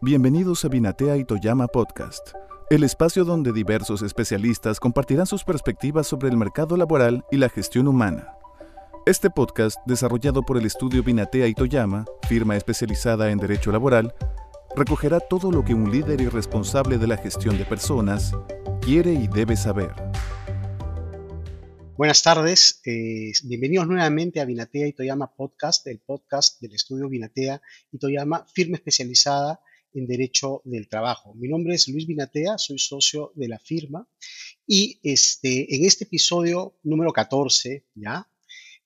Bienvenidos a Binatea y Toyama Podcast, el espacio donde diversos especialistas compartirán sus perspectivas sobre el mercado laboral y la gestión humana. Este podcast, desarrollado por el estudio Binatea y Toyama, firma especializada en derecho laboral, recogerá todo lo que un líder y responsable de la gestión de personas quiere y debe saber. Buenas tardes, eh, bienvenidos nuevamente a Binatea y Toyama Podcast, el podcast del estudio Binatea y Toyama, firma especializada en Derecho del Trabajo. Mi nombre es Luis Binatea, soy socio de la firma y este, en este episodio número 14, ¿ya?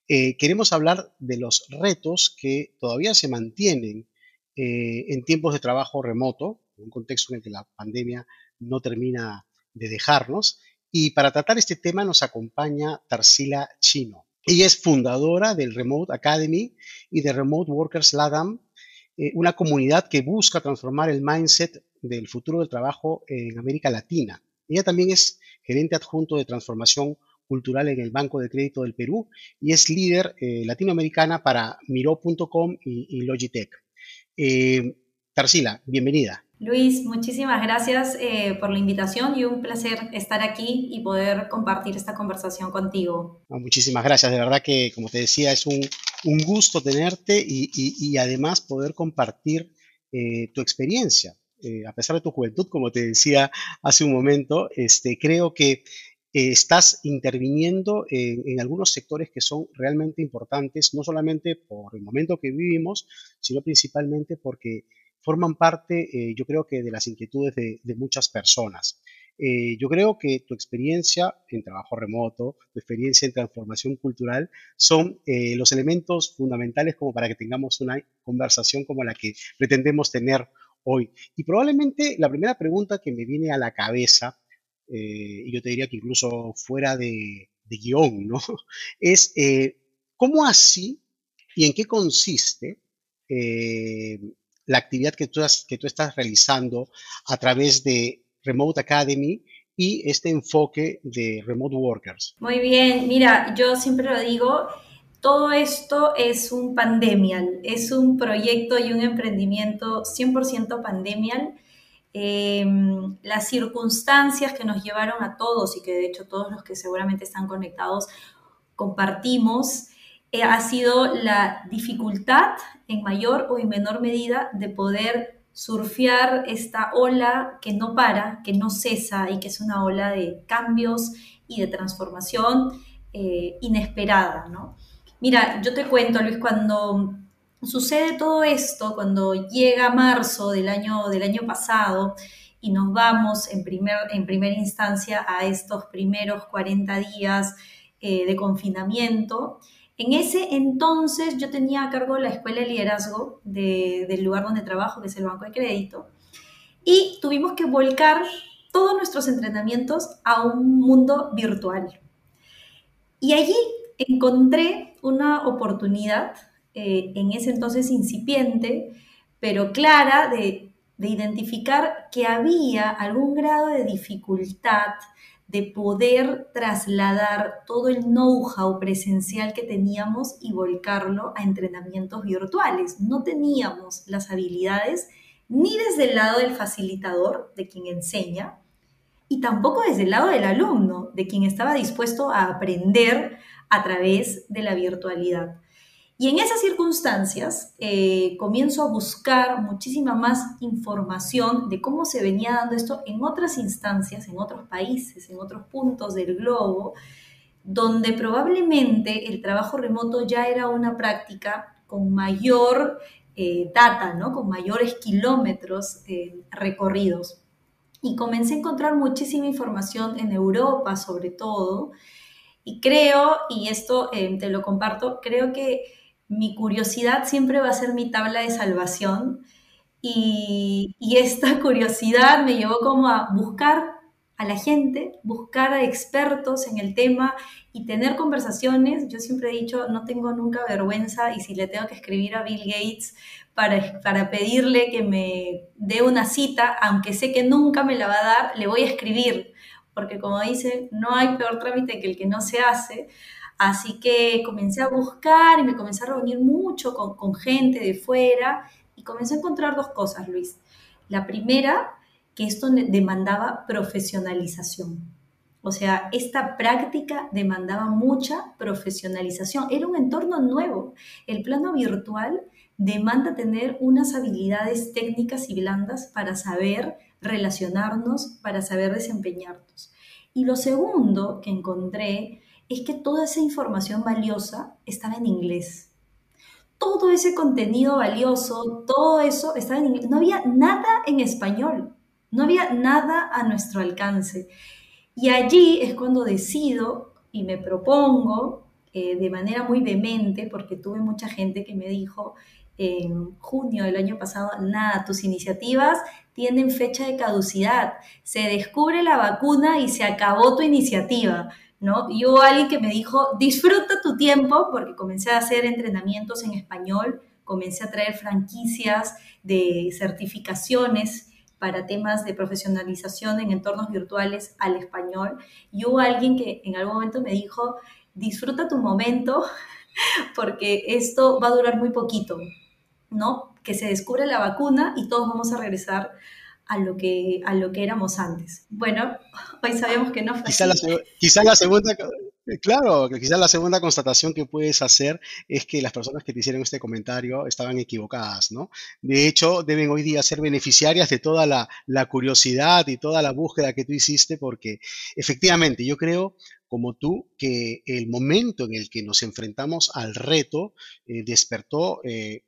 Eh, queremos hablar de los retos que todavía se mantienen eh, en tiempos de trabajo remoto, en un contexto en el que la pandemia no termina de dejarnos. Y para tratar este tema nos acompaña Tarsila Chino. Ella es fundadora del Remote Academy y de Remote Workers LADAM, eh, una comunidad que busca transformar el mindset del futuro del trabajo en América Latina. Ella también es gerente adjunto de transformación cultural en el Banco de Crédito del Perú y es líder eh, latinoamericana para Miro.com y, Logitech. Eh, Tarsila, bienvenida. Luis, muchísimas gracias eh, por la invitación y un placer estar aquí y poder compartir esta conversación contigo. muchísimas gracias, de verdad que como te decía es un, gusto tenerte y, además poder compartir eh, tu experiencia. Eh, a pesar de tu juventud, como te decía hace un momento, este, creo que estás interviniendo en, algunos sectores que son realmente importantes, no solamente por el momento que vivimos, sino principalmente porque forman parte, eh, yo creo que de las inquietudes de, muchas personas. Eh, yo creo que tu experiencia en trabajo remoto, tu experiencia en transformación cultural son eh, los elementos fundamentales como para que tengamos una conversación como la que pretendemos tener hoy. Y probablemente la primera pregunta que me viene a la cabeza, y yo te diría que incluso fuera de, guion, ¿no? Es cómo así y en qué consiste la actividad que tú, que tú estás realizando a través de Remote Academy y este enfoque de Remote Workers. Muy bien, mira, yo siempre lo digo, todo esto es un pandemial, es un proyecto y un emprendimiento 100% pandemial. Em, las circunstancias que nos llevaron a todos y que de hecho todos los que seguramente están conectados compartimos, eh, ha sido la dificultad en mayor o en menor medida de poder surfear esta ola que no para, que no cesa y que es una ola de cambios y de transformación eh, inesperada, ¿no? Mira, yo te cuento, Luis, cuando sucede todo esto, cuando llega marzo del año, del año pasado y nos vamos en, primer, en primera instancia a estos primeros 40 días eh, de confinamiento, en ese entonces yo tenía a cargo la escuela de liderazgo del lugar donde trabajo, que es el Banco de Crédito, y tuvimos que volcar todos nuestros entrenamientos a un mundo virtual. Y allí encontré una oportunidad, eh, en ese entonces incipiente, pero clara, de identificar que había algún grado de dificultad de poder trasladar todo el know-how presencial que teníamos y volcarlo a entrenamientos virtuales. No teníamos las habilidades ni desde el lado del facilitador, de quien enseña, y tampoco desde el lado del alumno, de quien estaba dispuesto a aprender a través de la virtualidad. Y en esas circunstancias eh, comienzo a buscar muchísima más información de cómo se venía dando esto en otras instancias, en otros países, en otros puntos del globo, donde probablemente el trabajo remoto ya era una práctica con mayor eh, data, ¿no? con mayores kilómetros eh, recorridos. Y comencé a encontrar muchísima información en Europa sobre todo. Y creo, y esto te lo comparto, creo que mi curiosidad siempre va a ser mi tabla de salvación y, esta curiosidad me llevó como a buscar a la gente, buscar a expertos en el tema y tener conversaciones. Yo siempre he dicho, no tengo nunca vergüenza y si le tengo que escribir a Bill Gates para, para pedirle que me dé una cita, aunque sé que nunca me la va a dar, le voy a escribir, porque como dice, no hay peor trámite que el que no se hace. Así que comencé a buscar y me comencé a reunir mucho con, gente de fuera y comencé a encontrar dos cosas, Luis. La primera, que esto demandaba profesionalización. O sea, esta práctica demandaba mucha profesionalización. Era un entorno nuevo. El plano virtual demanda tener unas habilidades técnicas y blandas para saber relacionarnos, para saber desempeñarnos. Y lo segundo que encontré es que toda esa información valiosa estaba en inglés. Todo ese contenido valioso, todo eso estaba en inglés. No había nada en español, no había nada a nuestro alcance. Y allí es cuando decido y me propongo eh, de manera muy vehemente, porque tuve mucha gente que me dijo en junio del año pasado, nada, tus iniciativas tienen fecha de caducidad, se descubre la vacuna y se acabó tu iniciativa. ¿No? Y hubo alguien que me dijo, disfruta tu tiempo, porque comencé a hacer entrenamientos en español, comencé a traer franquicias de certificaciones para temas de profesionalización en entornos virtuales al español. Y hubo alguien que en algún momento me dijo, disfruta tu momento porque esto va a durar muy poquito, ¿no? Que se descubre la vacuna y todos vamos a regresar a lo que, a lo que éramos antes. Bueno, hoy sabemos que no fue quizá La, quizá la segunda, eh, claro, quizás la segunda constatación que puedes hacer es que las personas que te hicieron este comentario estaban equivocadas, ¿no? De hecho, deben hoy día ser beneficiarias de toda la, curiosidad y toda la búsqueda que tú hiciste, porque efectivamente yo creo como tú, que el momento en el que nos enfrentamos al reto eh, despertó eh,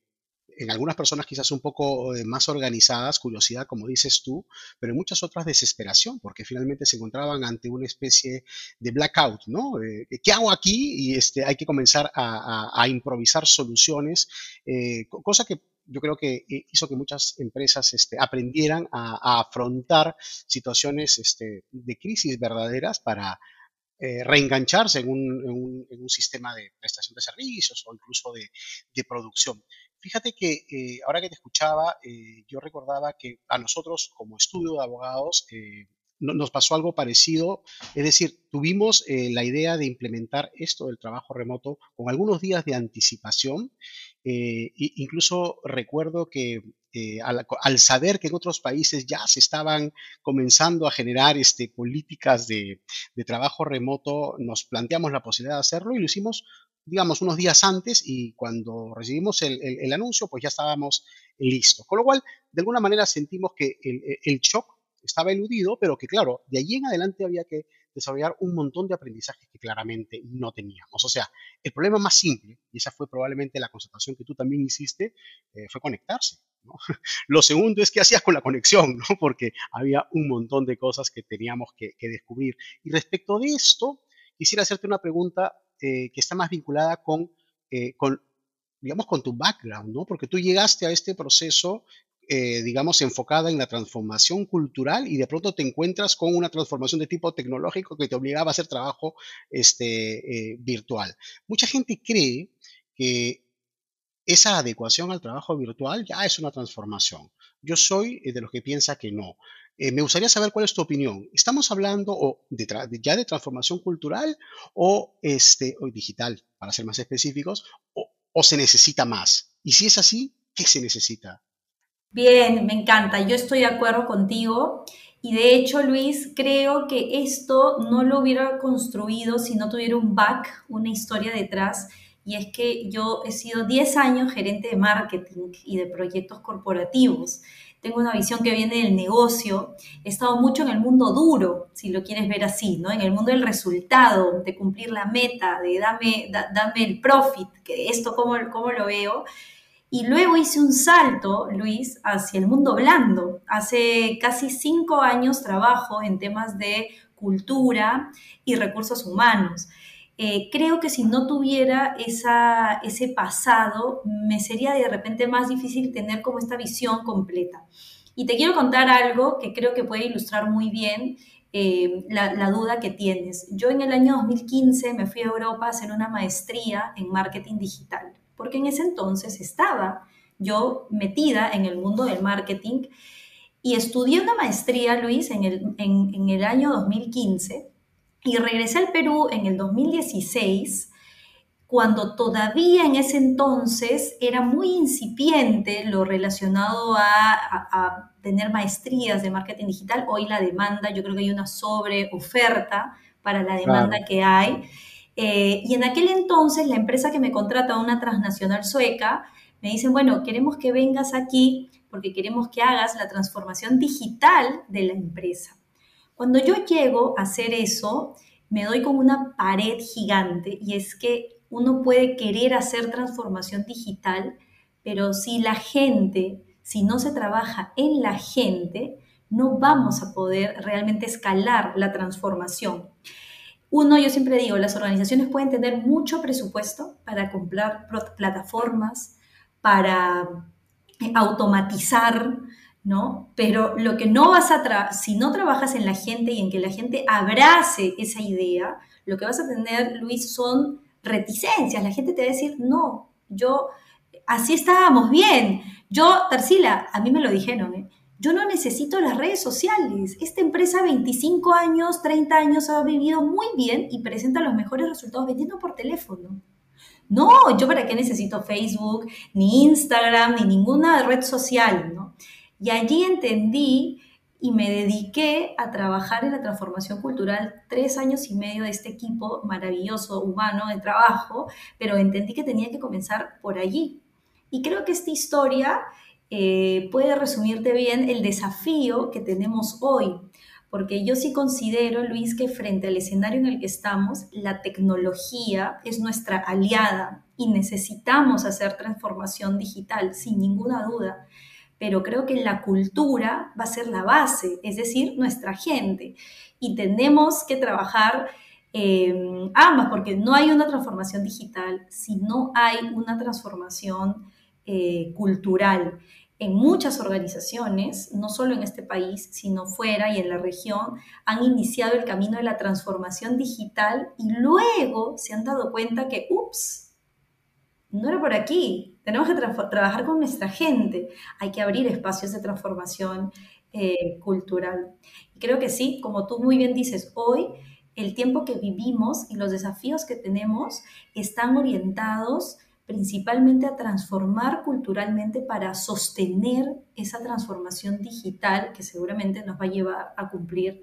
en algunas personas quizás un poco eh, más organizadas, curiosidad, como dices tú, pero en muchas otras desesperación, porque finalmente se encontraban ante una especie de blackout, ¿no? Eh, ¿Qué hago aquí? Y este, hay que comenzar a, improvisar soluciones, eh, cosa que yo creo que hizo que muchas empresas este, aprendieran a, afrontar situaciones este, de crisis verdaderas para, reengancharse en un, sistema de prestación de servicios o incluso de producción. Fíjate que eh, ahora que te escuchaba, eh, yo recordaba que a nosotros como estudio de abogados eh, nos pasó algo parecido, es decir, tuvimos la idea de implementar esto del trabajo remoto con algunos días de anticipación. e incluso recuerdo que al, saber que en otros países ya se estaban comenzando a generar este, políticas de, de trabajo remoto, nos planteamos la posibilidad de hacerlo y lo hicimos digamos, unos días antes y cuando recibimos el, anuncio, pues ya estábamos listos. Con lo cual, de alguna manera sentimos que el, shock estaba eludido, pero que claro, de allí en adelante había que desarrollar un montón de aprendizajes que claramente no teníamos. O sea, el problema más simple, y esa fue probablemente la constatación que tú también hiciste, eh, fue conectarse. Lo segundo es qué hacías con la conexión, ¿no? porque había un montón de cosas que teníamos que descubrir. Y respecto de esto, quisiera hacerte una pregunta eh, que está más vinculada con, eh, con, digamos, con tu background, ¿no? Porque tú llegaste a este proceso, eh, digamos, enfocada en la transformación cultural y de pronto te encuentras con una transformación de tipo tecnológico que te obligaba a hacer trabajo este, virtual. Mucha gente cree que esa adecuación al trabajo virtual ya es una transformación. Yo soy de los que piensa que no. Eh, me gustaría saber cuál es tu opinión. ¿Estamos hablando o de ya de transformación cultural o, este, o digital, para ser más específicos, o, o se necesita más? Y si es así, ¿qué se necesita? Bien, me encanta. Yo estoy de acuerdo contigo. Y de hecho, Luis, creo que esto no lo hubiera construido si no tuviera un back, una historia detrás. Y es que yo he sido 10 años gerente de marketing y de proyectos corporativos tengo una visión que viene del negocio, he estado mucho en el mundo duro, si lo quieres ver así, ¿no? En el mundo del resultado, de cumplir la meta, de dame, dame el profit, que esto cómo, cómo lo veo. Y luego hice un salto, Luis, hacia el mundo blando. Hace casi cinco años trabajo en temas de cultura y recursos humanos. Eh, creo que si no tuviera esa, ese pasado, me sería de repente más difícil tener como esta visión completa. Y te quiero contar algo que creo que puede ilustrar muy bien eh, la, duda que tienes. Yo en el año 2015 me fui a Europa a hacer una maestría en marketing digital, porque en ese entonces estaba yo metida en el mundo del marketing y estudié una maestría, Luis, en el, en el año 2015 y regresé al Perú en el 2016 cuando todavía en ese entonces era muy incipiente lo relacionado a, tener maestrías de marketing digital. Hoy la demanda, yo creo que hay una sobreoferta para la demanda que hay. Eh, y en aquel entonces la empresa que me contrata, una transnacional sueca, me dicen, bueno, queremos que vengas aquí porque queremos que hagas la transformación digital de la empresa. Cuando yo llego a hacer eso, me doy con una pared gigante y es que uno puede querer hacer transformación digital, pero si la gente, si no se trabaja en la gente, no vamos a poder realmente escalar la transformación. Uno, yo siempre digo, las organizaciones pueden tener mucho presupuesto para comprar plataformas, para eh, automatizar, ¿no? Pero lo que no vas a, si no trabajas en la gente y en que la gente abrace esa idea, lo que vas a tener, Luis, son reticencias. La gente te va a decir, no, yo, así estábamos bien. Yo, Tarsila, a mí me lo dijeron, ¿eh? yo no necesito las redes sociales. Esta empresa 25 años, 30 años ha vivido muy bien y presenta los mejores resultados vendiendo por teléfono. No, yo para qué necesito Facebook, ni Instagram, ni ninguna red social, ¿no? Y allí entendí y me dediqué a trabajar en la transformación cultural tres años y medio de este equipo maravilloso, humano, de trabajo, pero entendí que tenía que comenzar por allí. Y creo que esta historia eh, puede resumirte bien el desafío que tenemos hoy, porque yo sí considero, Luis, que frente al escenario en el que estamos, la tecnología es nuestra aliada y necesitamos hacer transformación digital, sin ninguna duda pero creo que la cultura va a ser la base, es decir, nuestra gente. Y tenemos que trabajar eh, ambas, porque no hay una transformación digital si no hay una transformación eh, cultural. En muchas organizaciones, no solo en este país, sino fuera y en la región, han iniciado el camino de la transformación digital y luego se han dado cuenta que, ups, no era por aquí, tenemos que trabajar con nuestra gente. Hay que abrir espacios de transformación eh, cultural. Y creo que sí, como tú muy bien dices, hoy el tiempo que vivimos y los desafíos que tenemos están orientados principalmente a transformar culturalmente para sostener esa transformación digital que seguramente nos va a llevar a cumplir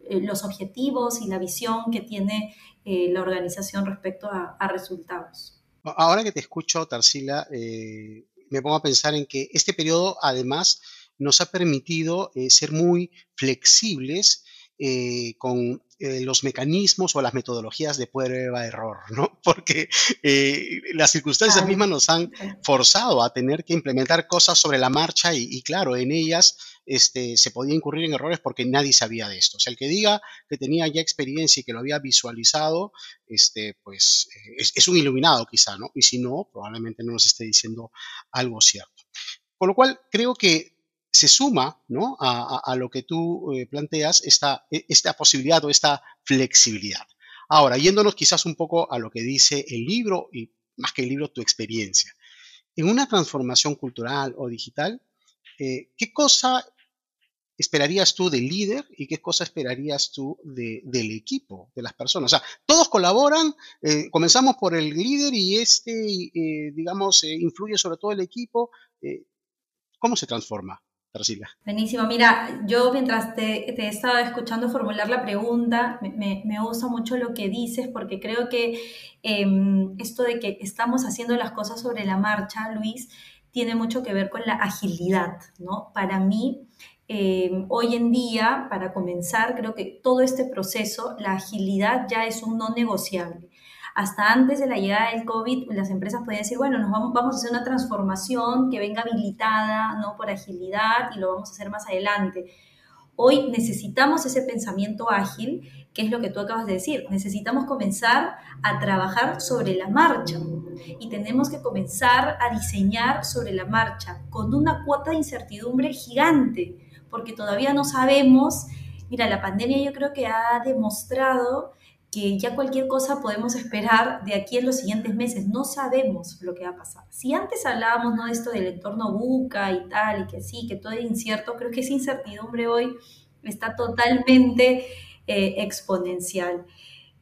eh, los objetivos y la visión que tiene eh, la organización respecto a resultados. Ahora que te escucho, Tarsila, eh, me pongo a pensar en que este periodo además nos ha permitido eh, ser muy flexibles eh, con los mecanismos o las metodologías de prueba-error, ¿no? Porque las circunstancias mismas nos han forzado a tener que implementar cosas sobre la marcha y claro, en ellas este, se podía incurrir en errores porque nadie sabía de esto. O sea, el que diga que tenía ya experiencia y que lo había visualizado, este, pues eh, es, un iluminado quizá, ¿no? Y si no, probablemente no nos esté diciendo algo cierto. Con lo cual, creo que se suma ¿no? a, lo que tú eh, planteas esta, e, esta posibilidad o esta flexibilidad. Ahora, yéndonos quizás un poco a lo que dice el libro y más que el libro, tu experiencia. En una transformación cultural o digital, eh, ¿qué cosa esperarías tú del líder y qué cosa esperarías tú del equipo, de las personas? O sea, todos colaboran, eh, comenzamos por el líder y este, eh, digamos, influye sobre todo el equipo. ¿Cómo se transforma? Tarsilia? Buenísimo. Mira, yo mientras te, te estaba escuchando formular la pregunta, me, me, gusta mucho lo que dices porque creo que em, esto de que estamos haciendo las cosas sobre la marcha, Luis, tiene mucho que ver con la agilidad, ¿no? Para mí, eh, hoy en día, para comenzar, creo que todo este proceso, la agilidad ya es un no negociable. Hasta antes de la llegada del COVID, las empresas podían decir, bueno, nos vamos, vamos a hacer una transformación que venga habilitada, ¿no? Por agilidad y lo vamos a hacer más adelante. Hoy necesitamos ese pensamiento ágil, que es lo que tú acabas de decir. Necesitamos comenzar a trabajar sobre la marcha y tenemos que comenzar a diseñar sobre la marcha con una cuota de incertidumbre gigante, porque todavía no sabemos. Mira, la pandemia yo creo que ha demostrado que ya cualquier cosa podemos esperar de aquí en los siguientes meses. No sabemos lo que va a pasar. Si antes hablábamos ¿no? de esto del entorno buca y tal, y que sí, que todo es incierto, creo que esa incertidumbre hoy está totalmente eh, exponencial.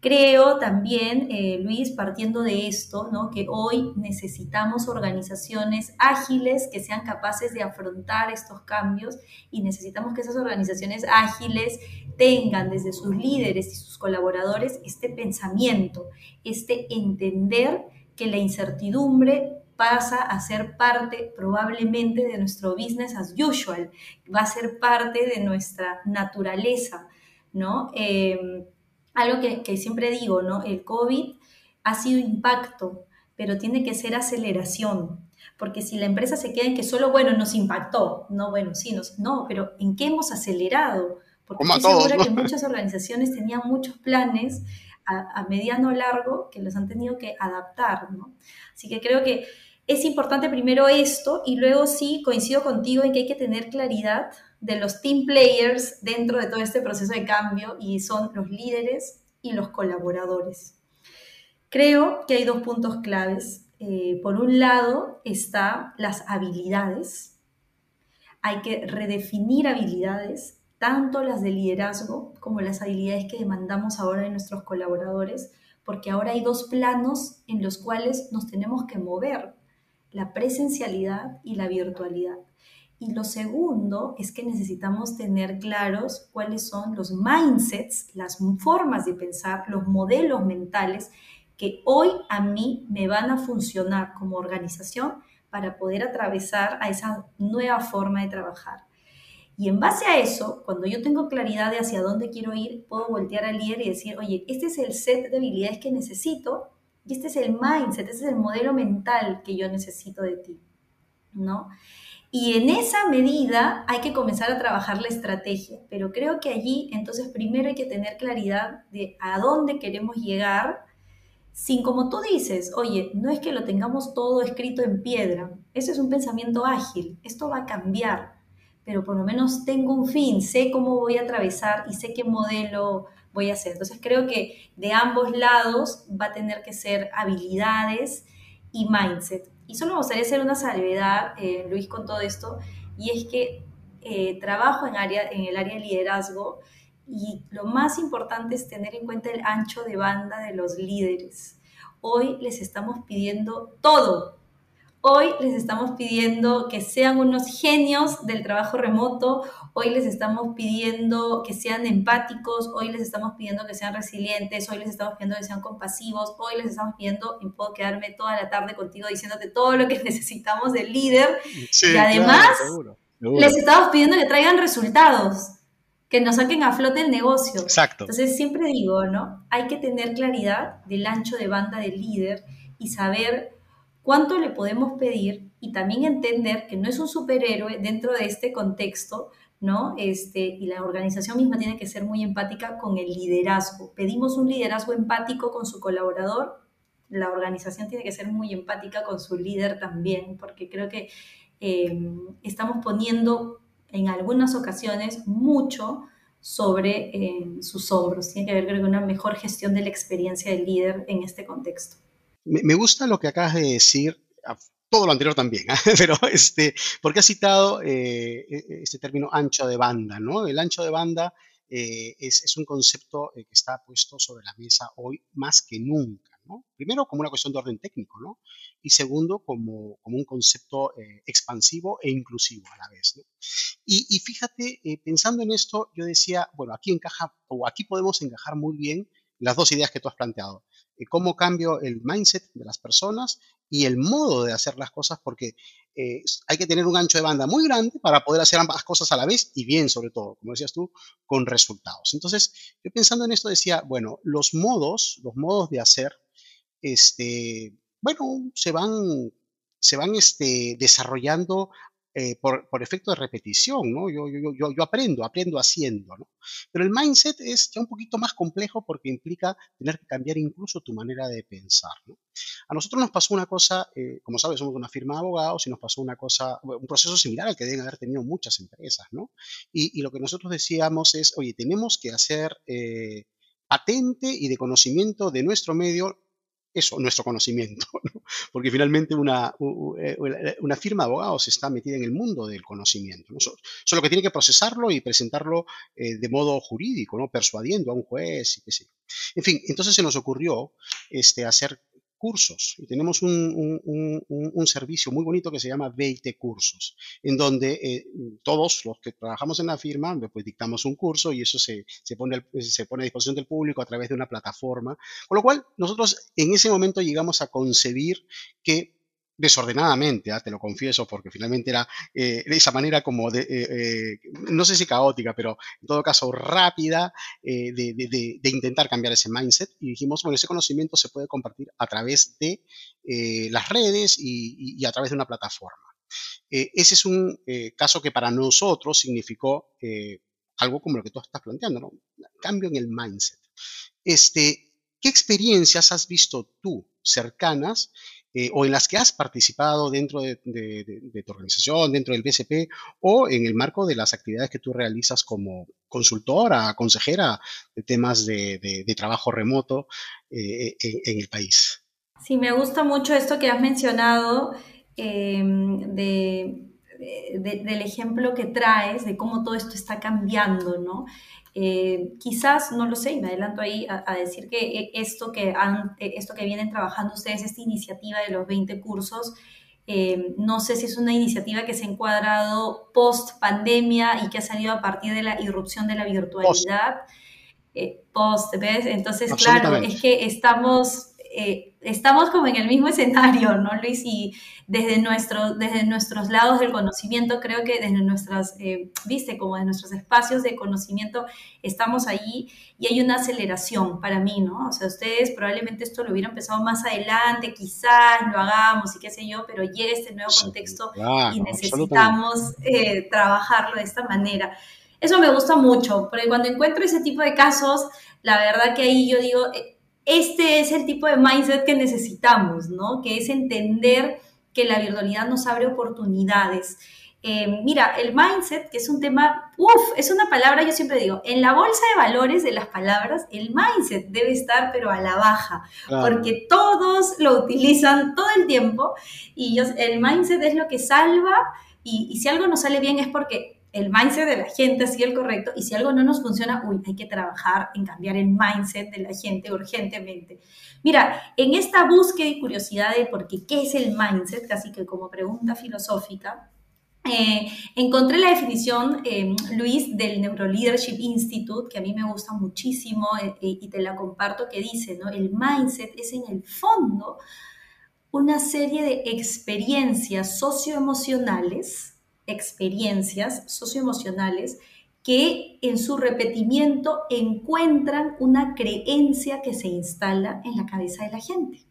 Creo también, eh, Luis, partiendo de esto, que hoy necesitamos organizaciones ágiles que sean capaces de afrontar estos cambios y necesitamos que esas organizaciones ágiles tengan desde sus líderes y sus colaboradores este pensamiento, este entender que la incertidumbre pasa a ser parte probablemente de nuestro business as usual, va a ser parte de nuestra naturaleza, ¿no? Eh, algo que, siempre digo, ¿no? El COVID ha sido impacto, pero tiene que ser aceleración. Porque si la empresa se queda en que solo, bueno, nos impactó, no, bueno, sí, nos, no, pero ¿en qué hemos acelerado? Porque estoy segura que muchas organizaciones tenían muchos planes a, a mediano largo que los han tenido que adaptar, ¿no? Así que creo que es importante primero esto y luego sí coincido contigo en que hay que tener claridad de los team players dentro de todo este proceso de cambio y son los líderes y los colaboradores. Creo que hay dos puntos claves. Eh, por un lado está las habilidades. Hay que redefinir habilidades, tanto las de liderazgo como las habilidades que demandamos ahora de nuestros colaboradores, porque ahora hay dos planos en los cuales nos tenemos que mover, la presencialidad y la virtualidad. Y lo segundo es que necesitamos tener claros cuáles son los mindsets, las formas de pensar, los modelos mentales que hoy a mí me van a funcionar como organización para poder atravesar a esa nueva forma de trabajar. Y en base a eso, cuando yo tengo claridad de hacia dónde quiero ir, puedo voltear al líder y decir, oye, este es el set de habilidades que necesito y este es el mindset, este es el modelo mental que yo necesito de ti, ¿no? Y en esa medida hay que comenzar a trabajar la estrategia, pero creo que allí entonces primero hay que tener claridad de a dónde queremos llegar, sin como tú dices, oye, no es que lo tengamos todo escrito en piedra, eso es un pensamiento ágil, esto va a cambiar, pero por lo menos tengo un fin, sé cómo voy a atravesar y sé qué modelo voy a hacer. Entonces creo que de ambos lados va a tener que ser habilidades y mindset. Y solo me gustaría hacer una salvedad, eh, Luis, con todo esto, y es que eh, trabajo en, área, en el área de liderazgo y lo más importante es tener en cuenta el ancho de banda de los líderes. Hoy les estamos pidiendo todo, Hoy les estamos pidiendo que sean unos genios del trabajo remoto, hoy les estamos pidiendo que sean empáticos, hoy les estamos pidiendo que sean resilientes, hoy les estamos pidiendo que sean compasivos, hoy les estamos pidiendo, y puedo quedarme toda la tarde contigo diciéndote todo lo que necesitamos del líder. y además les estamos pidiendo que traigan resultados, que nos saquen a flote el negocio. Exacto. Entonces siempre digo, ¿no? Hay que tener claridad del ancho de banda del líder y saber cuánto le podemos pedir y también entender que no es un superhéroe dentro de este contexto, ¿no? Este, y la organización misma tiene que ser muy empática con el liderazgo. Pedimos un liderazgo empático con su colaborador, la organización tiene que ser muy empática con su líder también, porque creo que eh, estamos poniendo en algunas ocasiones mucho sobre eh, sus hombros. Tiene que haber, creo una mejor gestión de la experiencia del líder en este contexto. Me, gusta lo que acabas de decir, todo lo anterior también, ¿ah? pero este, porque has citado eh, e, este término ancho de banda, ¿no? El ancho de banda eh, es, un concepto eh, que está puesto sobre la mesa hoy más que nunca, ¿no? Primero como una cuestión de orden técnico, ¿no? Y segundo como, como un concepto expansivo e inclusivo a la vez. Y, y fíjate, pensando en esto, yo decía, bueno, aquí encaja, o aquí podemos encajar muy bien las dos ideas que tú has planteado cómo cambio el mindset de las personas y el modo de hacer las cosas, porque eh, hay que tener un ancho de banda muy grande para poder hacer ambas cosas a la vez y bien, sobre todo, como decías tú, con resultados. Entonces, yo pensando en esto decía, bueno, los modos, los modos de hacer, este, bueno, se van, se van este, desarrollando eh, por, efecto de repetición. Yo, aprendo, aprendo haciendo. Pero el mindset es ya un poquito más complejo porque implica tener que cambiar incluso tu manera de pensar. A nosotros nos pasó una cosa, eh, como sabes, somos una firma de abogados y nos pasó una cosa, un proceso similar al que deben haber tenido muchas empresas, ¿no? Y, lo que nosotros decíamos es, oye, tenemos que hacer eh, patente y de conocimiento de nuestro medio eso, nuestro conocimiento, porque finalmente una, eh, una, firma de abogados está metida en el mundo del conocimiento, ¿no? solo que tiene que procesarlo y presentarlo eh, de modo jurídico, ¿no? persuadiendo a un juez y En fin, entonces se nos ocurrió este, hacer cursos y tenemos un, servicio muy bonito que se llama 20 cursos, en donde eh, todos los que trabajamos en la firma pues dictamos un curso y eso se, pone, se pone a disposición del público a través de una plataforma, con lo cual nosotros en ese momento llegamos a concebir que desordenadamente, ¿ah? te lo confieso, porque finalmente era eh, de esa manera como de, eh, eh, no sé si caótica, pero en todo caso rápida de, intentar cambiar ese mindset. Y dijimos, bueno, ese conocimiento se puede compartir a través de las redes y, a través de una plataforma. ese es un caso que para nosotros significó algo como lo que tú estás planteando. Cambio en el mindset. Este, ¿Qué experiencias has visto tú cercanas eh, o en las que has participado dentro de, tu organización, dentro del BCP o en el marco de las actividades que tú realizas como consultora, consejera de temas de, trabajo remoto eh, en, el país. Sí, me gusta mucho esto que has mencionado em, del ejemplo que traes, de cómo todo esto está cambiando, ¿no? Eh, quizás, no lo sé, y me adelanto ahí a, decir que eh, esto que, han, eh, esto que vienen trabajando ustedes, esta iniciativa de los 20 cursos, no sé si es una iniciativa que se ha encuadrado post pandemia y que ha salido a partir de la irrupción de la virtualidad. Post, ¿ves? Entonces, claro, es que estamos eh, estamos como en el mismo escenario, ¿no, Luis? Y desde, nuestro, desde nuestros lados del conocimiento, creo que desde nuestras, eh, viste, como de nuestros espacios de conocimiento, estamos allí y hay una aceleración para mí, ¿no? O sea, ustedes probablemente esto lo hubieran empezado más adelante, quizás lo hagamos y qué sé yo, pero llega este nuevo contexto y necesitamos eh, trabajarlo de esta manera. Eso me gusta mucho, porque cuando encuentro ese tipo de casos, la verdad que ahí yo digo, este es el tipo de mindset que necesitamos, ¿no? Que es entender que la virtualidad nos abre oportunidades. Eh, mira, el mindset, que es un tema, uff, es una palabra, yo siempre digo, en la bolsa de valores de las palabras, el mindset debe estar, pero a la baja, porque todos lo utilizan todo el tiempo y el mindset es lo que salva y, y si algo no sale bien es porque el mindset de la gente así el correcto y si algo no nos funciona, uy, hay que trabajar en cambiar el mindset de la gente urgentemente. Mira, en esta búsqueda y curiosidad de por qué, qué es el mindset, casi que como pregunta filosófica, eh, encontré la definición, eh, Luis, del Neuroleadership Institute, que a mí me gusta muchísimo eh, y te la comparto, que dice, ¿no? El mindset es en el fondo una serie de experiencias socioemocionales experiencias socioemocionales que en su repetimiento encuentran una creencia que se instala en la cabeza de la gente.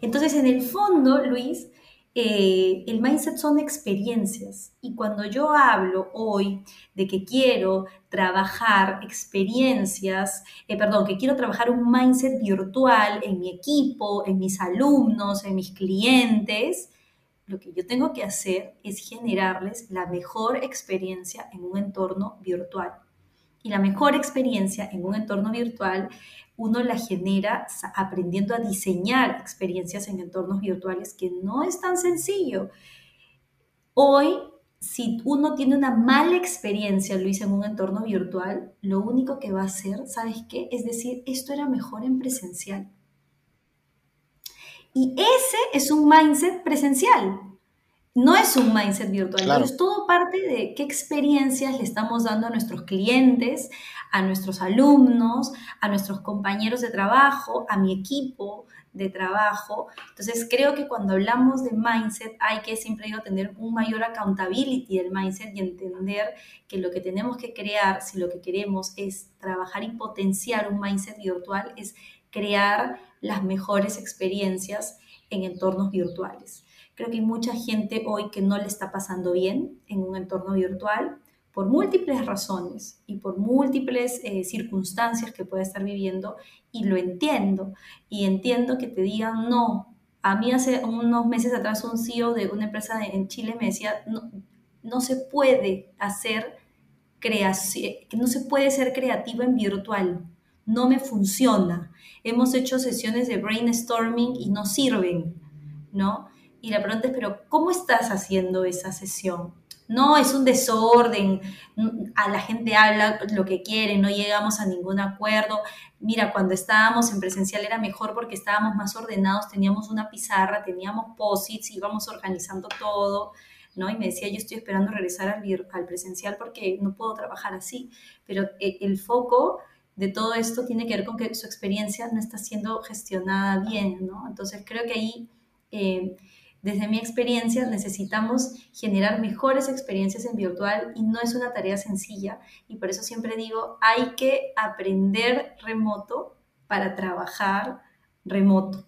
Entonces, en el fondo, Luis, eh, el mindset son experiencias. Y cuando yo hablo hoy de que quiero trabajar experiencias, eh, perdón, que quiero trabajar un mindset virtual en mi equipo, en mis alumnos, en mis clientes, lo que yo tengo que hacer es generarles la mejor experiencia en un entorno virtual. Y la mejor experiencia en un entorno virtual uno la genera aprendiendo a diseñar experiencias en entornos virtuales, que no es tan sencillo. Hoy, si uno tiene una mala experiencia, Luis, en un entorno virtual, lo único que va a hacer, ¿sabes qué? Es decir, esto era mejor en presencial. Y ese es un mindset presencial. No es un mindset virtual. Es todo parte de qué experiencias le estamos dando a nuestros clientes, a nuestros alumnos, a nuestros compañeros de trabajo, a mi equipo de trabajo. Entonces creo que cuando hablamos de mindset hay que siempre digo, tener un mayor accountability del mindset y entender que lo que tenemos que crear, si lo que queremos es trabajar y potenciar un mindset virtual, es crear las mejores experiencias en entornos virtuales. Creo que hay mucha gente hoy que no le está pasando bien en un entorno virtual por múltiples razones y por múltiples eh, circunstancias que puede estar viviendo y lo entiendo. Y entiendo que te digan no. A mí hace unos meses atrás un CEO de una empresa en Chile me decía, no, no se puede hacer creación, no se puede ser creativo en virtual no me funciona. Hemos hecho sesiones de brainstorming y no sirven, ¿no? Y la pregunta es, pero ¿cómo estás haciendo esa sesión? No es un desorden, a la gente habla lo que quiere, no llegamos a ningún acuerdo. Mira, cuando estábamos en presencial era mejor porque estábamos más ordenados, teníamos una pizarra, teníamos posits, íbamos organizando todo, ¿no? Y me decía, yo estoy esperando regresar al, al presencial porque no puedo trabajar así. Pero eh, el, foco de todo esto tiene que ver con que su experiencia no está siendo gestionada bien, ¿no? Entonces creo que ahí... Eh, desde mi experiencia, necesitamos generar mejores experiencias en virtual y no es una tarea sencilla. Y por eso siempre digo, hay que aprender remoto para trabajar remoto.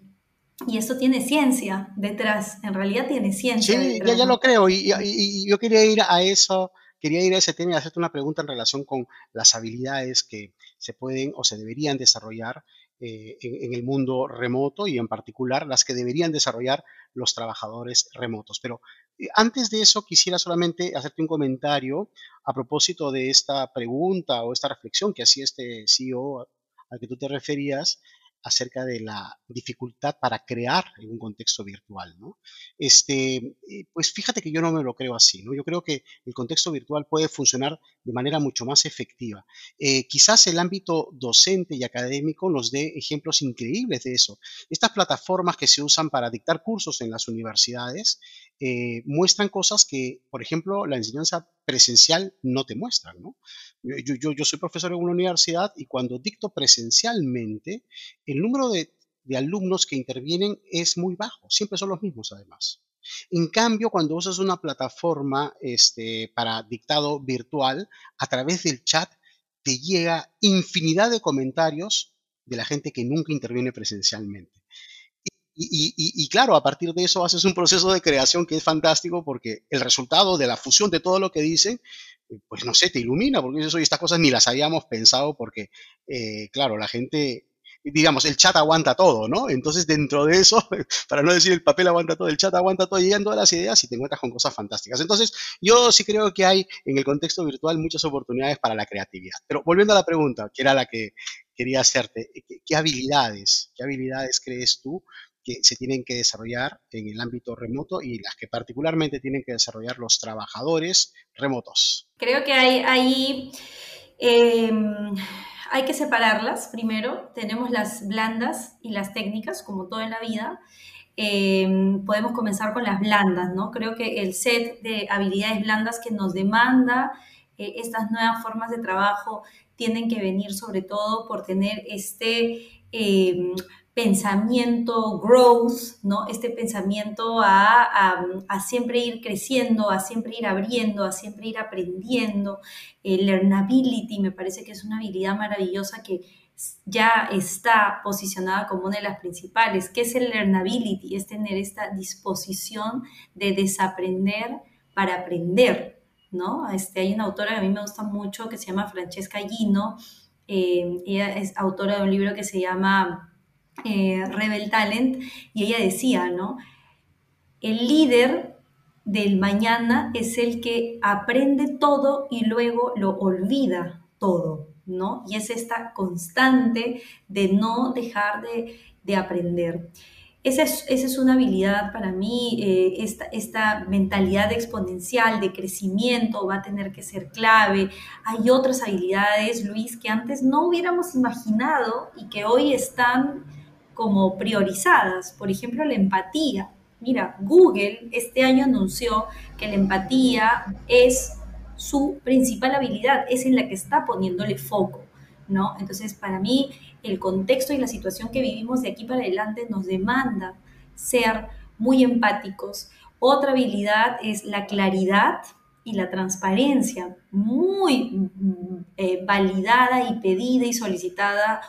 Y esto tiene ciencia detrás, en realidad tiene ciencia. Sí, ya, lo creo. Y, y, yo quería ir a eso, quería ir a ese tema y hacerte una pregunta en relación con las habilidades que se pueden o se deberían desarrollar eh, en, el mundo remoto y en particular las que deberían desarrollar los trabajadores remotos. Pero eh, antes de eso quisiera solamente hacerte un comentario a propósito de esta pregunta o esta reflexión que hacía este CEO al que tú te referías acerca de la dificultad para crear en un contexto virtual, ¿no? Este, eh, pues fíjate que yo no me lo creo así, ¿no? Yo creo que el contexto virtual puede funcionar de manera mucho más efectiva. Eh, quizás el ámbito docente y académico nos dé ejemplos increíbles de eso. Estas plataformas que se usan para dictar cursos en las universidades eh, muestran cosas que, por ejemplo, la enseñanza presencial no te muestra. ¿no? Yo, yo, soy profesor en una universidad y cuando dicto presencialmente, el número de, de alumnos que intervienen es muy bajo, siempre son los mismos además. En cambio, cuando usas una plataforma este, para dictado virtual, a través del chat te llega infinidad de comentarios de la gente que nunca interviene presencialmente. Y, claro, a partir de eso haces un proceso de creación que es fantástico porque el resultado de la fusión de todo lo que dicen, eh, pues no sé, te ilumina, porque eso y estas cosas ni las habíamos pensado porque, eh, claro, la gente, digamos, el chat aguanta todo, ¿no? Entonces, dentro de eso, para no decir el papel aguanta todo, el chat aguanta todo, llegan todas las ideas y te encuentras con cosas fantásticas. Entonces, yo sí creo que hay en el contexto virtual muchas oportunidades para la creatividad. Pero volviendo a la pregunta, que era la que quería hacerte, qué habilidades, qué habilidades crees tú que se tienen que desarrollar en el ámbito remoto y las que particularmente tienen que desarrollar los trabajadores remotos? Creo que hay, hay, em, hay que separarlas primero. Tenemos las blandas y las técnicas, como todo en la vida. Em, podemos comenzar con las blandas, ¿no? Creo que el set de habilidades blandas que nos demanda eh, estas nuevas formas de trabajo tienen que venir sobre todo por tener este em, pensamiento growth, ¿no? Este pensamiento a, siempre ir creciendo, a siempre ir abriendo, a siempre ir aprendiendo. El learnability me parece que es una habilidad maravillosa que ya está posicionada como una de las principales. ¿Qué es el learnability? Es tener esta disposición de desaprender para aprender, ¿no? Este, hay una autora que a mí me gusta mucho que se llama Francesca Gino. Eh, ella es autora de un libro que se llama eh, Rebel Talent, y ella decía, ¿no? El líder del mañana es el que aprende todo y luego lo olvida todo, ¿no? Y es esta constante de no dejar de, aprender. Esa es, una habilidad para mí, eh, esta, esta, mentalidad exponencial de crecimiento va a tener que ser clave. Hay otras habilidades, Luis, que antes no hubiéramos imaginado y que hoy están como priorizadas. Por ejemplo, la empatía. Mira, Google este año anunció que la empatía es su principal habilidad, es en la que está poniéndole foco, ¿no? Entonces, para mí, el contexto y la situación que vivimos de aquí para adelante nos demanda ser muy empáticos. Otra habilidad es la claridad y la transparencia, muy mm, eh, validada y pedida y solicitada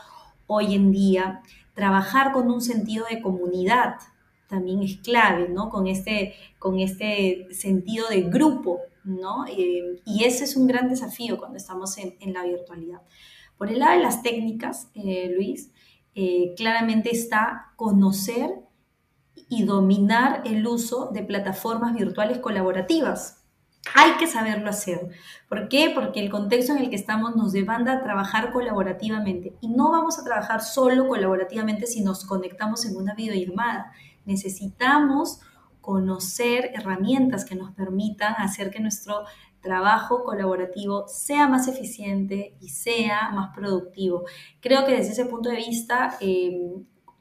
hoy en día trabajar con un sentido de comunidad también es clave, ¿no? Con este, con este sentido de grupo, ¿no? Eh, y ese es un gran desafío cuando estamos en, la virtualidad. Por el lado de las técnicas, eh, Luis, eh, claramente está conocer y dominar el uso de plataformas virtuales colaborativas. hay que saberlo hacer. ¿Por qué? Porque el contexto en el que estamos nos demanda a trabajar colaborativamente. Y no vamos a trabajar solo colaborativamente si nos conectamos en una videollamada. Necesitamos conocer herramientas que nos permitan hacer que nuestro trabajo colaborativo sea más eficiente y sea más productivo. Creo que desde ese punto de vista, eh,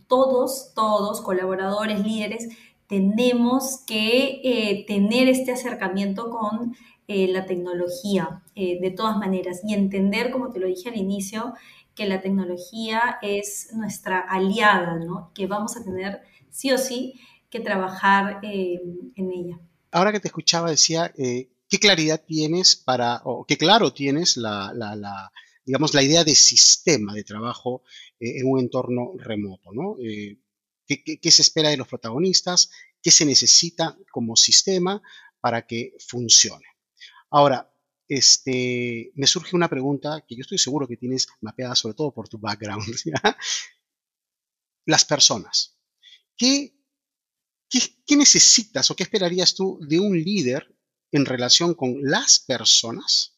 todos, todos, colaboradores, líderes, tenemos que eh, tener este acercamiento con eh, la tecnología de todas maneras y entender, como te lo dije al inicio, que la tecnología es nuestra aliada, ¿no? Que vamos a tener sí o sí que trabajar en ella. Ahora que te escuchaba decía qué claridad tienes para, o qué claro tienes la, digamos, la idea de sistema de trabajo eh, en un entorno remoto, ¿no? Eh, ¿qué, se espera de los protagonistas? ¿Qué se necesita como sistema para que funcione? Ahora, este, me surge una pregunta que yo estoy seguro que tienes mapeada sobre todo por tu background. Las personas. ¿Qué, qué, necesitas o qué esperarías tú de un líder en relación con las personas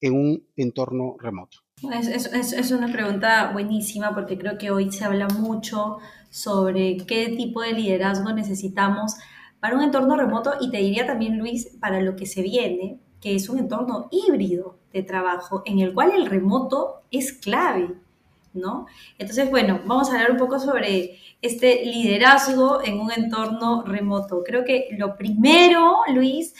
en un entorno remoto? Es, una pregunta buenísima porque creo que hoy se habla mucho sobre qué tipo de liderazgo necesitamos para un entorno remoto y te diría también, Luis, para lo que se viene, que es un entorno híbrido de trabajo en el cual el remoto es clave, ¿no? Entonces, bueno, vamos a hablar un poco sobre este liderazgo en un entorno remoto. Creo que lo primero, Luis,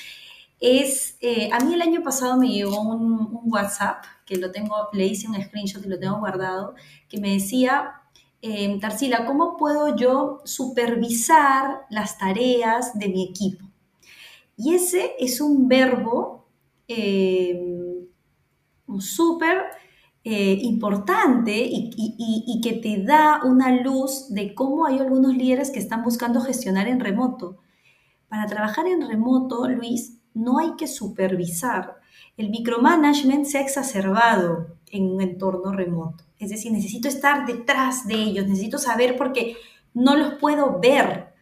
es, eh, a mí el año pasado me llegó un, WhatsApp, que lo tengo, le hice un screenshot y lo tengo guardado, que me decía, eh, Tarsila, ¿cómo puedo yo supervisar las tareas de mi equipo? Y ese es un verbo eh, súper importante y, y, que te da una luz de cómo hay algunos líderes que están buscando gestionar en remoto. Para trabajar en remoto, Luis, no hay que supervisar. El micromanagement se ha exacerbado en un entorno remoto. Es decir, necesito estar detrás de ellos, necesito saber porque no los puedo ver.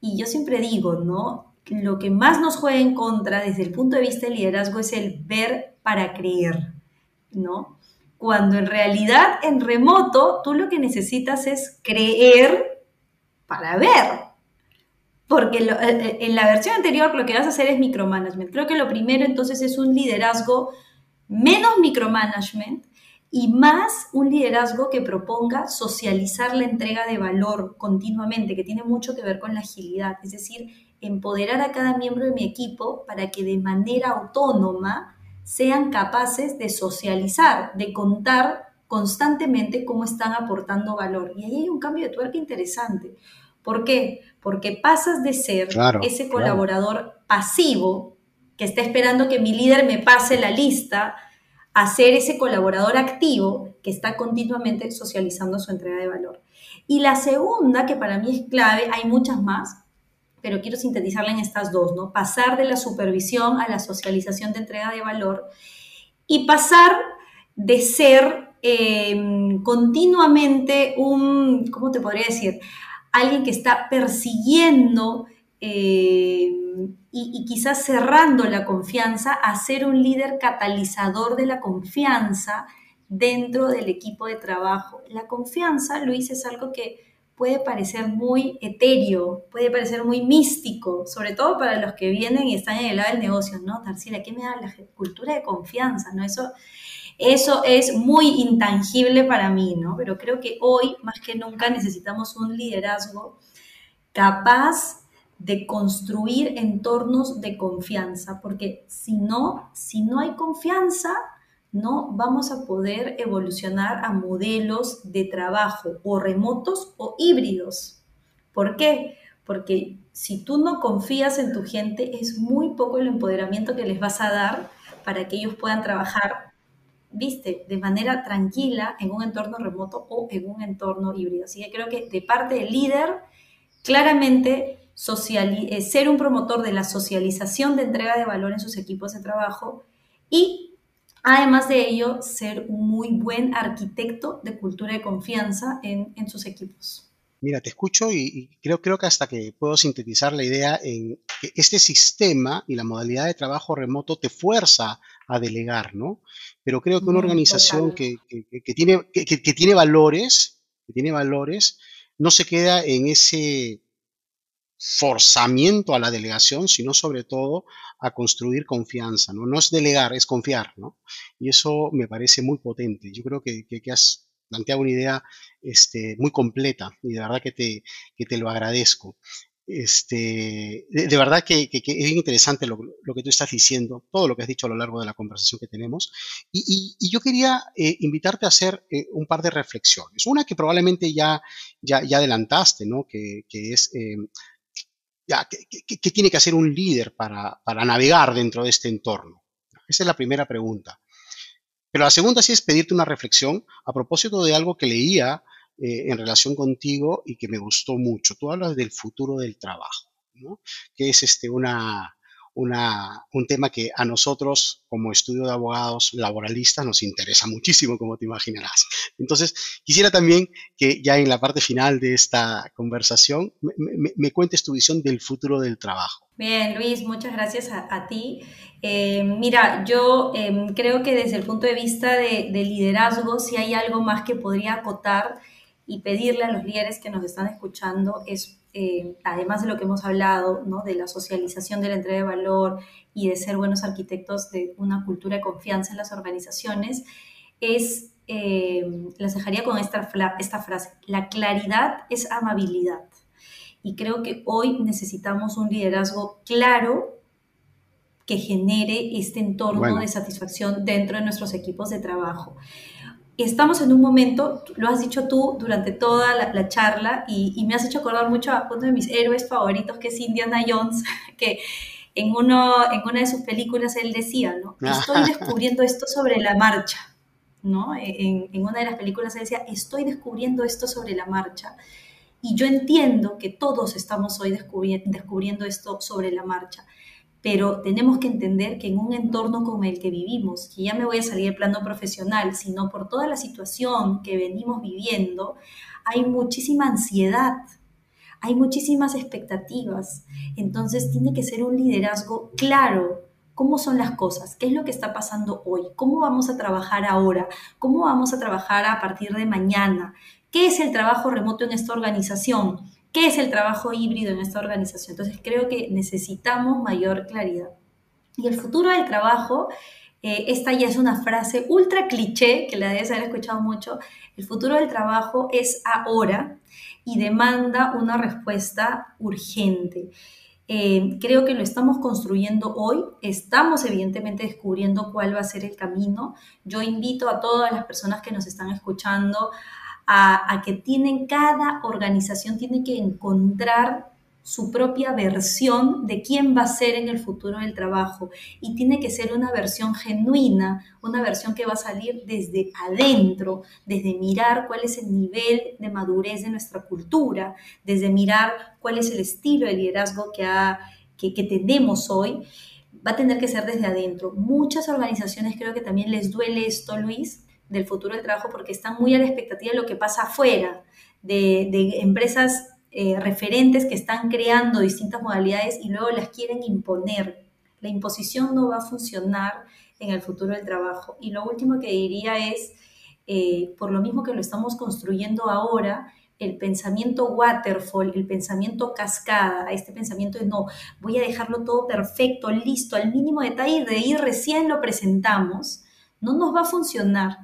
Y yo siempre digo, ¿no? Lo que más nos juega en contra desde el punto de vista del liderazgo es el ver para creer, ¿no? Cuando en realidad en remoto tú lo que necesitas es creer para ver. Porque eh, eh, en la versión anterior lo que vas a hacer es micromanagement. Creo que lo primero entonces es un liderazgo menos micromanagement y más un liderazgo que proponga socializar la entrega de valor continuamente, que tiene mucho que ver con la agilidad, es decir, empoderar a cada miembro de mi equipo para que de manera autónoma sean capaces de socializar, de contar constantemente cómo están aportando valor. Y ahí hay un cambio de tuerca interesante, ¿Por qué? Porque pasas de ser ese colaborador pasivo que está esperando que mi líder me pase la lista a ser ese colaborador activo que está continuamente socializando su entrega de valor. Y la segunda, que para mí es clave, hay muchas más, pero quiero sintetizarla en estas dos, ¿no? Pasar de la supervisión a la socialización de entrega de valor y pasar de ser eh, continuamente un, ¿cómo te podría decir? Alguien que está persiguiendo eh, y, quizás cerrando la confianza a ser un líder catalizador de la confianza dentro del equipo de trabajo. La confianza, Luis, es algo que puede parecer muy etéreo, puede parecer muy místico, sobre todo para los que vienen y están en el lado del negocio, ¿no? Tarsila, ¿qué me da la cultura de confianza? ¿No? Eso eso es muy intangible para mí, ¿no? Pero creo que hoy, más que nunca, necesitamos un liderazgo capaz de construir entornos de confianza, porque si no, si no hay confianza, no vamos a poder evolucionar a modelos de trabajo o remotos o híbridos. ¿Por qué? Porque si tú no confías en tu gente, es muy poco el empoderamiento que les vas a dar para que ellos puedan trabajar viste, de manera tranquila en un entorno remoto o en un entorno híbrido. Así que creo que de parte del líder, claramente eh, ser un promotor de la socialización de entrega de valor en sus equipos de trabajo y además de ello, ser un muy buen arquitecto de cultura de confianza en, sus equipos. Mira, te escucho y, creo, creo que hasta que puedo sintetizar la idea en que este sistema y la modalidad de trabajo remoto te fuerza a delegar, ¿no? Pero creo que una organización que, tiene, que, tiene valores, que tiene valores, no se queda en ese forzamiento a la delegación, sino sobre todo a construir confianza, ¿no? No es delegar, es confiar, ¿no? Y eso me parece muy potente. Yo creo que, que, has planteado una idea este, muy completa y de verdad que te, que te lo agradezco. Este, de, verdad que, es interesante lo, que tú estás diciendo, todo lo que has dicho a lo largo de la conversación que tenemos. Y, yo quería eh, invitarte a hacer eh, un par de reflexiones. Una que probablemente ya, ya, adelantaste, ¿no? que, es eh, ya, ¿qué, tiene que hacer un líder para, navegar dentro de este entorno? Esa es la primera pregunta. Pero la segunda sí es pedirte una reflexión a propósito de algo que leía eh, en relación contigo y que me gustó mucho. Tú hablas del futuro del trabajo, ¿no? que es este, una, un tema que a nosotros como estudio de abogados laboralistas nos interesa muchísimo, como te imaginarás. Entonces, quisiera también que ya en la parte final de esta conversación me, cuentes tu visión del futuro del trabajo. Bien, Luis, muchas gracias a, ti. Eh, mira, yo em, creo que desde el punto de vista de, de liderazgo, si hay algo más que podría acotar y pedirle a los líderes que nos están escuchando es eh, además de lo que hemos hablado, ¿no? de la socialización de la entrega de valor y de ser buenos arquitectos de una cultura de confianza en las organizaciones, es, eh, les dejaría con esta, esta frase, la claridad es amabilidad. Y creo que hoy necesitamos un liderazgo claro que genere este entorno de satisfacción dentro de nuestros equipos de trabajo estamos en un momento, lo has dicho tú durante toda la, charla y, me has hecho acordar mucho a uno de mis héroes favoritos, que es Indiana Jones, que en, uno, en una de sus películas él decía, ¿no? Estoy descubriendo esto sobre la marcha, ¿no? En, en una de las películas él decía, estoy descubriendo esto sobre la marcha. Y yo entiendo que todos estamos hoy descubriendo esto sobre la marcha pero tenemos que entender que en un entorno como el que vivimos, que ya me voy a salir del plano profesional, sino por toda la situación que venimos viviendo, hay muchísima ansiedad, hay muchísimas expectativas. Entonces tiene que ser un liderazgo claro. ¿Cómo son las cosas? ¿Qué es lo que está pasando hoy? ¿Cómo vamos a trabajar ahora? ¿Cómo vamos a trabajar a partir de mañana? ¿Qué es el trabajo remoto en esta organización? Qué es el trabajo híbrido en esta organización. Entonces creo que necesitamos mayor claridad. Y el futuro del trabajo, eh, esta ya es una frase ultra cliché que la debes haber escuchado mucho, el futuro del trabajo es ahora y demanda una respuesta urgente. Eh, creo que lo estamos construyendo hoy, estamos evidentemente descubriendo cuál va a ser el camino. Yo invito a todas las personas que nos están escuchando a, que tienen, cada organización tiene que encontrar su propia versión de quién va a ser en el futuro del trabajo y tiene que ser una versión genuina, una versión que va a salir desde adentro, desde mirar cuál es el nivel de madurez de nuestra cultura, desde mirar cuál es el estilo de liderazgo que, que, que tenemos hoy, va a tener que ser desde adentro. Muchas organizaciones creo que también les duele esto, Luis, del futuro del trabajo porque están muy a la expectativa de lo que pasa afuera, de, empresas eh, referentes que están creando distintas modalidades y luego las quieren imponer. La imposición no va a funcionar en el futuro del trabajo. Y lo último que diría es, eh, por lo mismo que lo estamos construyendo ahora, el pensamiento waterfall, el pensamiento cascada, este pensamiento de no, voy a dejarlo todo perfecto, listo, al mínimo detalle, de ir recién lo presentamos, no nos va a funcionar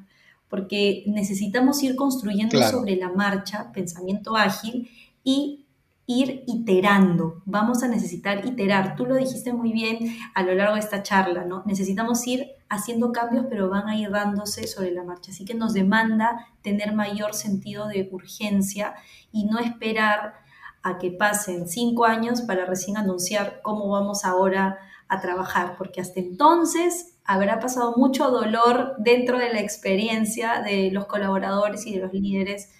porque necesitamos ir construyendo sobre la marcha, pensamiento ágil, y ir iterando. Vamos a necesitar iterar. Tú lo dijiste muy bien a lo largo de esta charla, ¿no? Necesitamos ir haciendo cambios, pero van a ir dándose sobre la marcha. Así que nos demanda tener mayor sentido de urgencia y no esperar a que pasen cinco años para recién anunciar cómo vamos ahora a trabajar, porque hasta entonces habrá pasado mucho dolor dentro de la experiencia de los colaboradores y de los líderes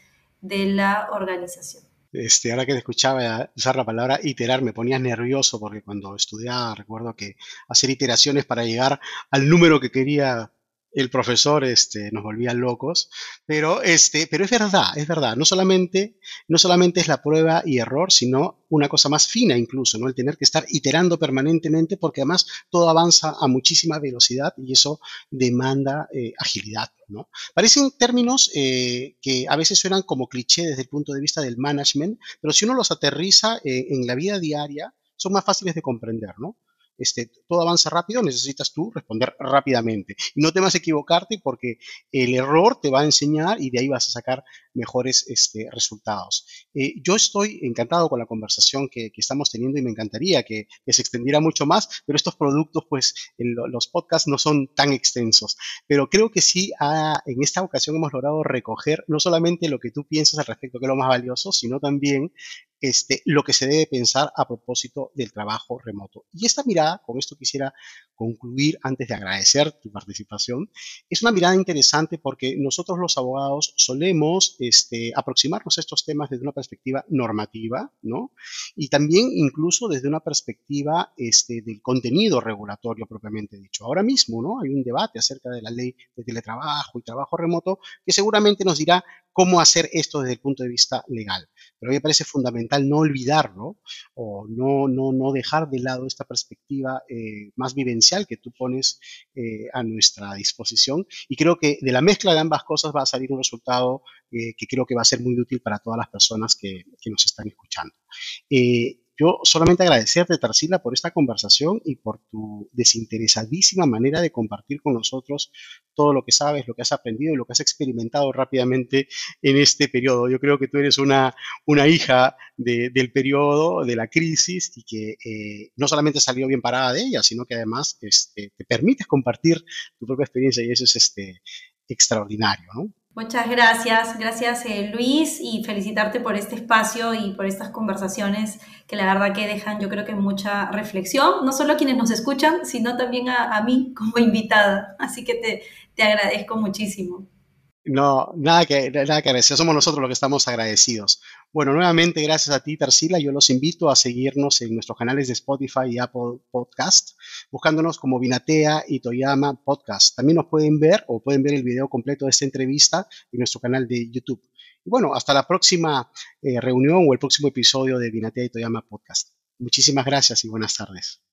de la organización. Este, ahora que te escuchaba usar la palabra iterar, me ponía nervioso porque cuando estudiaba recuerdo que hacer iteraciones para llegar al número que quería el profesor este, nos volvía locos, pero, este, pero es verdad, es verdad, no solamente, no solamente es la prueba y error, sino una cosa más fina incluso, ¿no? El tener que estar iterando permanentemente porque además todo avanza a muchísima velocidad y eso demanda eh, agilidad, ¿no? Parecen términos eh, que a veces suenan como cliché desde el punto de vista del management, pero si uno los aterriza eh, en la vida diaria, son más fáciles de comprender, ¿no? Este, todo avanza rápido, necesitas tú responder rápidamente. No temas equivocarte porque el error te va a enseñar y de ahí vas a sacar mejores este, resultados. Eh, yo estoy encantado con la conversación que, estamos teniendo y me encantaría que, se extendiera mucho más, pero estos productos, pues los podcasts no son tan extensos. Pero creo que sí, en esta ocasión hemos logrado recoger no solamente lo que tú piensas al respecto, que es lo más valioso, sino también este, lo que se debe pensar a propósito del trabajo remoto. Y esta mirada, con esto quisiera concluir antes de agradecer tu participación, es una mirada interesante porque nosotros los abogados solemos este, aproximarnos a estos temas desde una perspectiva normativa, ¿no? Y también incluso desde una perspectiva este, del contenido regulatorio propiamente dicho. Ahora mismo, ¿no? Hay un debate acerca de la ley de teletrabajo y trabajo remoto que seguramente nos dirá cómo hacer esto desde el punto de vista legal. Pero a mí me parece fundamental no olvidarlo o no, no, no dejar de lado esta perspectiva eh, más vivencial que tú pones eh, a nuestra disposición. Y creo que de la mezcla de ambas cosas va a salir un resultado eh, que creo que va a ser muy útil para todas las personas que, que nos están escuchando. Yo solamente agradecerte, Tarsila, por esta conversación y por tu desinteresadísima manera de compartir con nosotros todo lo que sabes, lo que has aprendido y lo que has experimentado rápidamente en este periodo. Yo creo que tú eres una, una hija del periodo, de la crisis y que eh, no solamente salió bien parada de ella, sino que además este, te permites compartir tu propia experiencia y eso es este, extraordinario, ¿no? Muchas gracias, gracias eh, Luis y felicitarte por este espacio y por estas conversaciones que la verdad que dejan yo creo que mucha reflexión, no solo a quienes nos escuchan, sino también a, mí como invitada. Así que te, te agradezco muchísimo. No, nada que, nada que agradecer, somos nosotros los que estamos agradecidos. Bueno, nuevamente gracias a ti, Tarsila. Yo los invito a seguirnos en nuestros canales de Spotify y Apple Podcast, buscándonos como Vinatea y Toyama Podcast. También nos pueden ver o pueden ver el video completo de esta entrevista en nuestro canal de YouTube. Bueno, hasta la próxima eh, reunión o el próximo episodio de Vinatea y Toyama Podcast. Muchísimas gracias y buenas tardes.